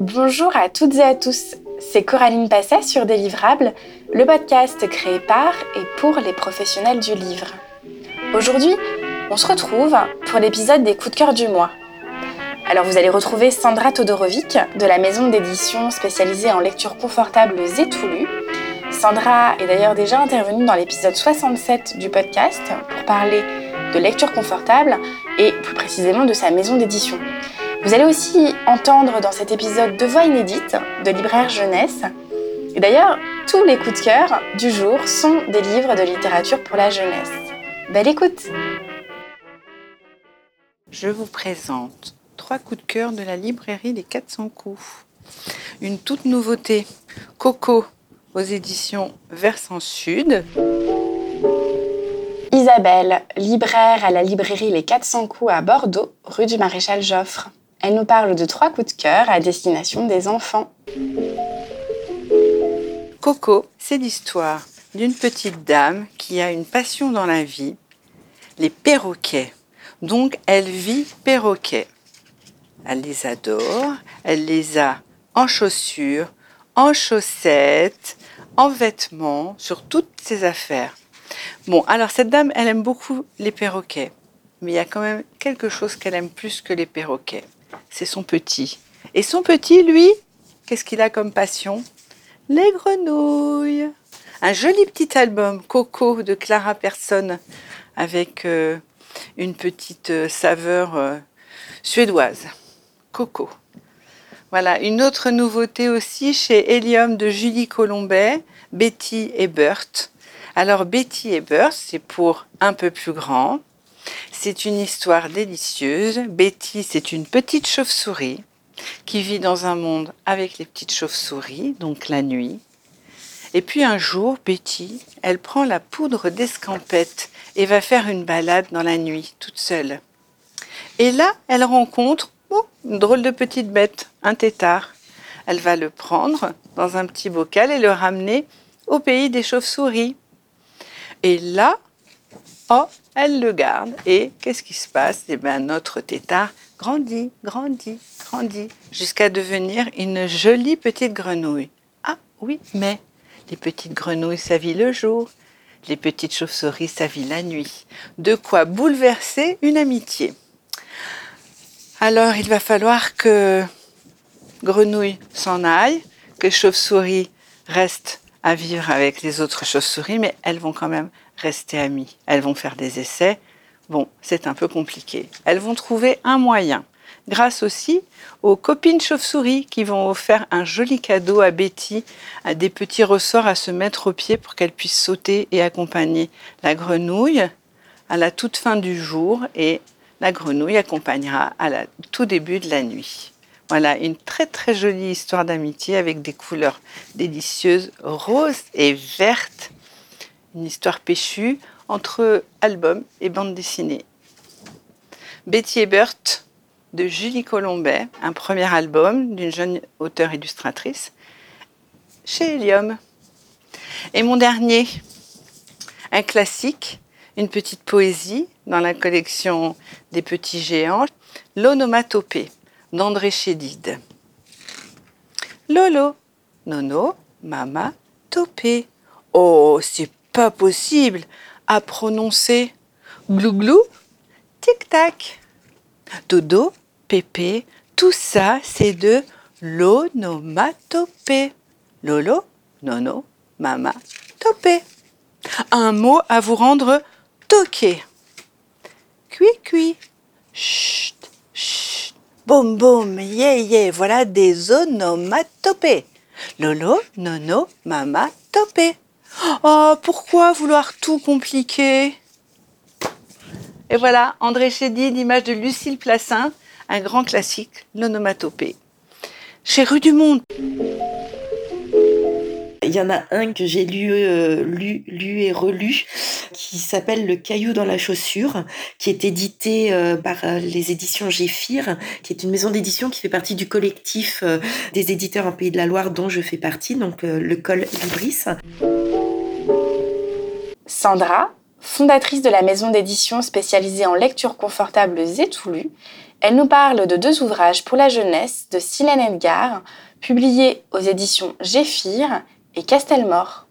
Bonjour à toutes et à tous, c'est Coraline Passet sur Délivrable, le podcast créé par et pour les professionnels du livre. Aujourd'hui, on se retrouve pour l'épisode des coups de cœur du mois. Alors vous allez retrouver Sandra Todorovic de la maison d'édition spécialisée en lecture confortable Zétoulu. Sandra est d'ailleurs déjà intervenue dans l'épisode 67 du podcast pour parler de lecture confortable et plus précisément de sa maison d'édition. Vous allez aussi entendre dans cet épisode deux voix inédites de libraire jeunesse. Et d'ailleurs, tous les coups de cœur du jour sont des livres de littérature pour la jeunesse. Belle écoute Je vous présente trois coups de cœur de la librairie Les 400 coups. Une toute nouveauté, Coco aux éditions Versant Sud. Isabelle, libraire à la librairie Les 400 coups à Bordeaux, rue du Maréchal Joffre. Elle nous parle de trois coups de cœur à destination des enfants. Coco, c'est l'histoire d'une petite dame qui a une passion dans la vie, les perroquets. Donc elle vit perroquets. Elle les adore, elle les a en chaussures, en chaussettes, en vêtements, sur toutes ses affaires. Bon, alors cette dame, elle aime beaucoup les perroquets, mais il y a quand même quelque chose qu'elle aime plus que les perroquets c'est son petit. Et son petit, lui, qu'est-ce qu'il a comme passion? Les grenouilles. Un joli petit album, Coco, de Clara Persson, avec euh, une petite euh, saveur euh, suédoise. Coco. Voilà, une autre nouveauté aussi chez Helium de Julie Colombet, Betty et Bert. Alors Betty et Bert, c'est pour un peu plus grand. C'est une histoire délicieuse. Betty, c'est une petite chauve-souris qui vit dans un monde avec les petites chauves-souris, donc la nuit. Et puis un jour, Betty, elle prend la poudre d'escampette et va faire une balade dans la nuit, toute seule. Et là, elle rencontre oh, une drôle de petite bête, un tétard. Elle va le prendre dans un petit bocal et le ramener au pays des chauves-souris. Et là, oh, elle le garde. Et qu'est-ce qui se passe? Eh bien, notre tétard grandit, grandit, grandit, jusqu'à devenir une jolie petite grenouille. Ah oui, mais les petites grenouilles, ça vit le jour. Les petites chauves-souris, ça vit la nuit. De quoi bouleverser une amitié. Alors, il va falloir que grenouille s'en aille, que chauve-souris reste à vivre avec les autres chauves-souris, mais elles vont quand même rester amies. Elles vont faire des essais. Bon, c'est un peu compliqué. Elles vont trouver un moyen, grâce aussi aux copines chauves-souris qui vont offrir un joli cadeau à Betty, à des petits ressorts à se mettre au pied pour qu'elle puisse sauter et accompagner la grenouille à la toute fin du jour et la grenouille accompagnera à la tout début de la nuit. Voilà, une très très jolie histoire d'amitié avec des couleurs délicieuses, roses et vertes une histoire péchue entre album et bande dessinée. Betty Ebert de Julie Colombet, un premier album d'une jeune auteure illustratrice chez Helium. Et mon dernier, un classique, une petite poésie dans la collection des petits géants, l'onomatopée d'André Chédid. Lolo, nono, mama, topé. Oh, c'est pas possible à prononcer glou-glou, tic-tac. Dodo, pépé, tout ça, c'est de l'onomatopée. Lolo, nono, mama, topé. Un mot à vous rendre toqué. Cui-cui. Chut, chut. Boum, boum, yeah, yeah. Voilà des onomatopées. Lolo, nono, mama, topé. Oh, pourquoi vouloir tout compliquer? Et voilà, André Chédid, l'image de Lucille Plassin, un grand classique, l'onomatopée. Chez Rue du Monde. Il y en a un que j'ai lu, euh, lu, lu et relu, qui s'appelle Le caillou dans la chaussure, qui est édité euh, par euh, les éditions Géphir, qui est une maison d'édition qui fait partie du collectif des éditeurs en Pays de la Loire dont je fais partie, donc le Col Libris. Sandra, Fondatrice de la maison d'édition spécialisée en lecture confortable et tout elle nous parle de deux ouvrages pour la jeunesse de Silène Edgar, publiés aux éditions Géphir et Castelmore.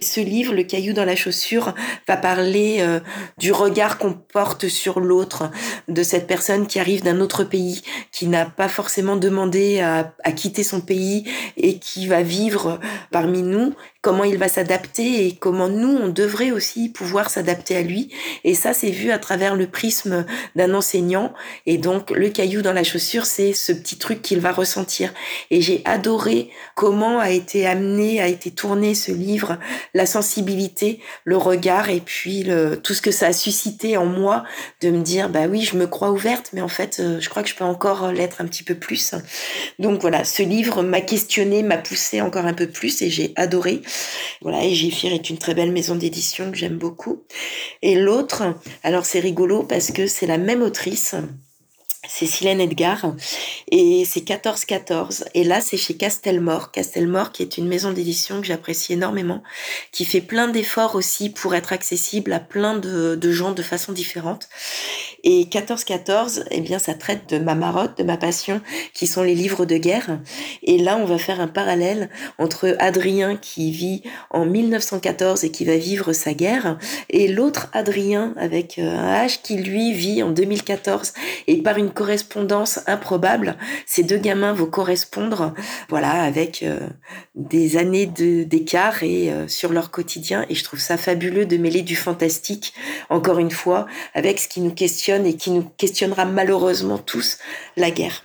Ce livre, Le caillou dans la chaussure, va parler euh, du regard qu'on porte sur l'autre, de cette personne qui arrive d'un autre pays, qui n'a pas forcément demandé à, à, quitter son pays et qui va vivre parmi nous comment il va s'adapter et comment nous, on devrait aussi pouvoir s'adapter à lui. Et ça, c'est vu à travers le prisme d'un enseignant. Et donc, le caillou dans la chaussure, c'est ce petit truc qu'il va ressentir. Et j'ai adoré comment a été amené, a été tourné ce livre, la sensibilité, le regard et puis le, tout ce que ça a suscité en moi de me dire, bah oui, je me crois ouverte, mais en fait, euh, je crois que je peux encore l'être un petit peu plus. Donc voilà, ce livre m'a questionné, m'a poussé encore un peu plus et j'ai adoré. Voilà, et est une très belle maison d'édition que j'aime beaucoup. Et l'autre, alors c'est rigolo parce que c'est la même autrice c'est Silène Edgar et c'est 14-14 et là c'est chez Castelmore. Castelmore qui est une maison d'édition que j'apprécie énormément qui fait plein d'efforts aussi pour être accessible à plein de, gens de façon différente. Et 14-14 eh bien ça traite de ma marotte de ma passion qui sont les livres de guerre. Et là on va faire un parallèle entre Adrien qui vit en 1914 et qui va vivre sa guerre et l'autre Adrien avec euh, un H qui lui vit en 2014 et par une correspondance improbable. Ces deux gamins vont correspondre, voilà, avec euh, des années d'écart et euh, sur leur quotidien. Et je trouve ça fabuleux de mêler du fantastique, encore une fois, avec ce qui nous questionne et qui nous questionnera malheureusement tous, la guerre.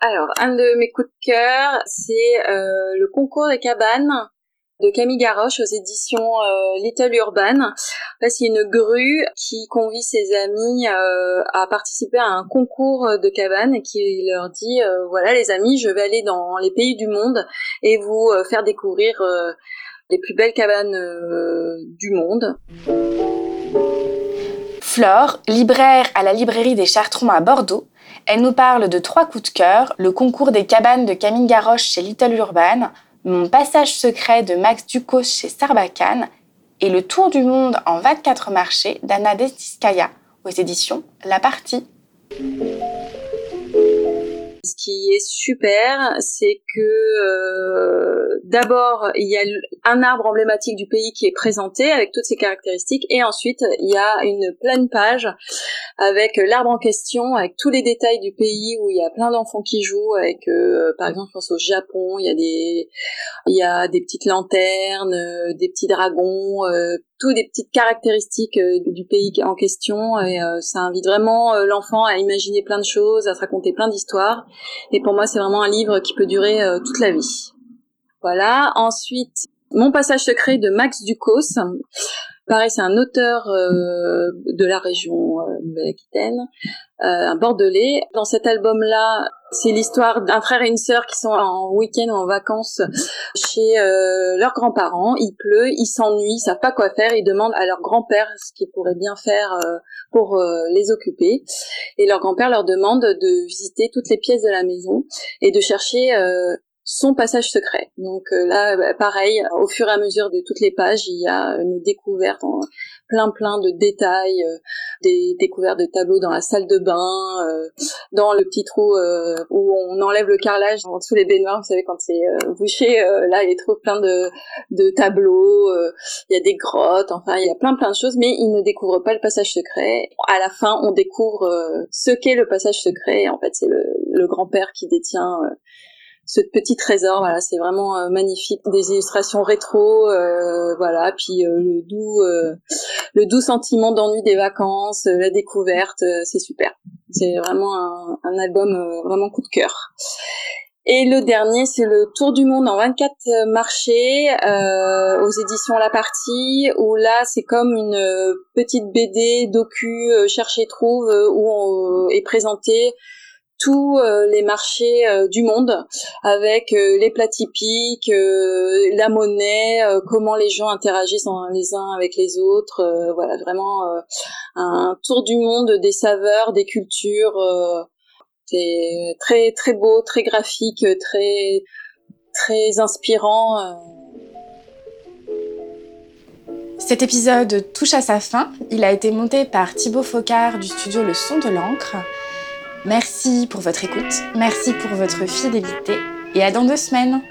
Alors, un de mes coups de cœur, c'est euh, le concours des cabanes Camille Garoche aux éditions euh, Little Urban. c'est une grue qui convie ses amis euh, à participer à un concours de cabanes et qui leur dit euh, voilà les amis, je vais aller dans les pays du monde et vous faire découvrir les plus belles cabanes du monde. Flore, libraire à la librairie des Chartrons à Bordeaux, elle nous parle de trois coups de cœur, le concours des cabanes de Camille Garoche chez Little Urban, mon passage secret de Max Ducos chez Sarbacane et Le Tour du monde en 24 marchés d'Anna Destiskaya aux éditions La Partie. Ce qui est super, c'est que euh, d'abord il y a un arbre emblématique du pays qui est présenté avec toutes ses caractéristiques, et ensuite il y a une pleine page avec l'arbre en question, avec tous les détails du pays où il y a plein d'enfants qui jouent, avec euh, par exemple je pense au Japon, il y a des il y a des petites lanternes, euh, des petits dragons, des petites caractéristiques du pays en question, et ça invite vraiment l'enfant à imaginer plein de choses, à se raconter plein d'histoires. Et pour moi, c'est vraiment un livre qui peut durer euh, toute la vie. Voilà. Ensuite, Mon passage secret de Max Ducos. Pareil, c'est un auteur euh, de la région euh, Nouvelle-Aquitaine, euh, un Bordelais. Dans cet album-là, c'est l'histoire d'un frère et une sœur qui sont en week-end ou en vacances chez euh, leurs grands-parents. Il pleut, ils s'ennuient, ils savent pas quoi faire. Ils demandent à leur grand-père ce qu'ils pourraient bien faire pour les occuper. Et leur grand-père leur demande de visiter toutes les pièces de la maison et de chercher son passage secret. Donc euh, là, bah, pareil, au fur et à mesure de toutes les pages, il y a une découverte en plein plein de détails, euh, des découvertes de tableaux dans la salle de bain, euh, dans le petit trou où on enlève le carrelage en dessous les baignoires, vous savez quand c'est bouché, là il trop plein de, de tableaux, il y a des grottes, enfin il y a plein plein de choses, mais il ne découvre pas le passage secret. À la fin, on découvre ce qu'est le passage secret. En fait, c'est le, le grand-père qui détient ce petit trésor. Voilà, c'est vraiment euh, magnifique, des illustrations rétro, euh, voilà, puis euh, le doux, le doux sentiment d'ennui des vacances, la découverte, c'est super. C'est vraiment un, un album vraiment coup de cœur. Et le dernier, c'est le Tour du monde en 24 marchés euh, aux éditions La Partie, où là, c'est comme une petite BD docu chercher trouve où on est présenté tous euh, les marchés euh, du monde avec euh, les plats typiques, la monnaie, comment les gens interagissent les uns avec les autres. voilà, vraiment un tour du monde des saveurs, des cultures. c'est très très beau, très graphique, très très inspirant. Cet épisode touche à sa fin. Il a été monté par Thibaut Focard du studio Le Son de l'encre. Merci pour votre écoute, merci pour votre fidélité et à dans deux semaines.